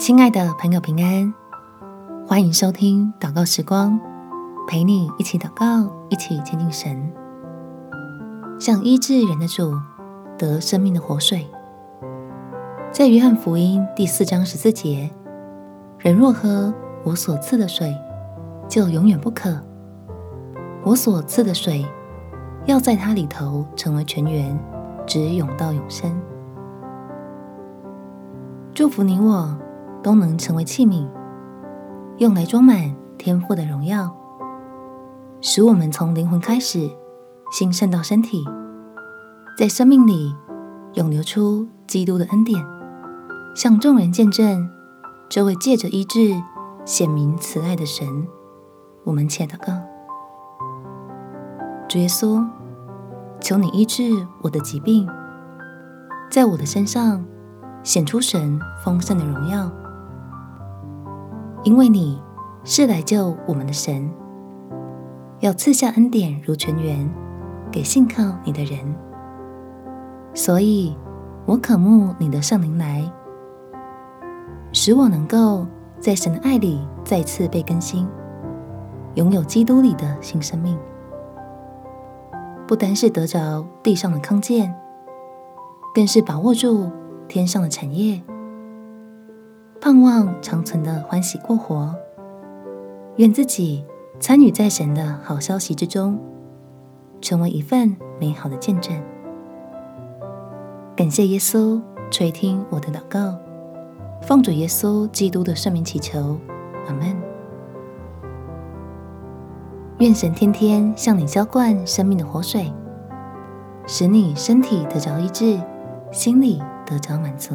亲爱的朋友，平安！欢迎收听祷告时光，陪你一起祷告，一起亲近神，想医治人的主得生命的活水。在约翰福音第四章十四节，人若喝我所赐的水，就永远不渴。我所赐的水，要在他里头成为泉源，直涌到永生。祝福你我。都能成为器皿，用来装满天父的荣耀，使我们从灵魂开始，兴盛到身体，在生命里涌流出基督的恩典，向众人见证这位借着医治显明慈爱的神。我们且祷告：主耶稣，求你医治我的疾病，在我的身上显出神丰盛的荣耀。因为你是来救我们的神，要赐下恩典如泉源给信靠你的人，所以我渴慕你的圣灵来，使我能够在神的爱里再次被更新，拥有基督里的新生命，不单是得着地上的康健，更是把握住天上的产业。盼望长存的欢喜过活，愿自己参与在神的好消息之中，成为一份美好的见证。感谢耶稣垂听我的祷告，奉主耶稣基督的圣名祈求，阿门。愿神天天向你浇灌生命的活水，使你身体得着医治，心里得着满足。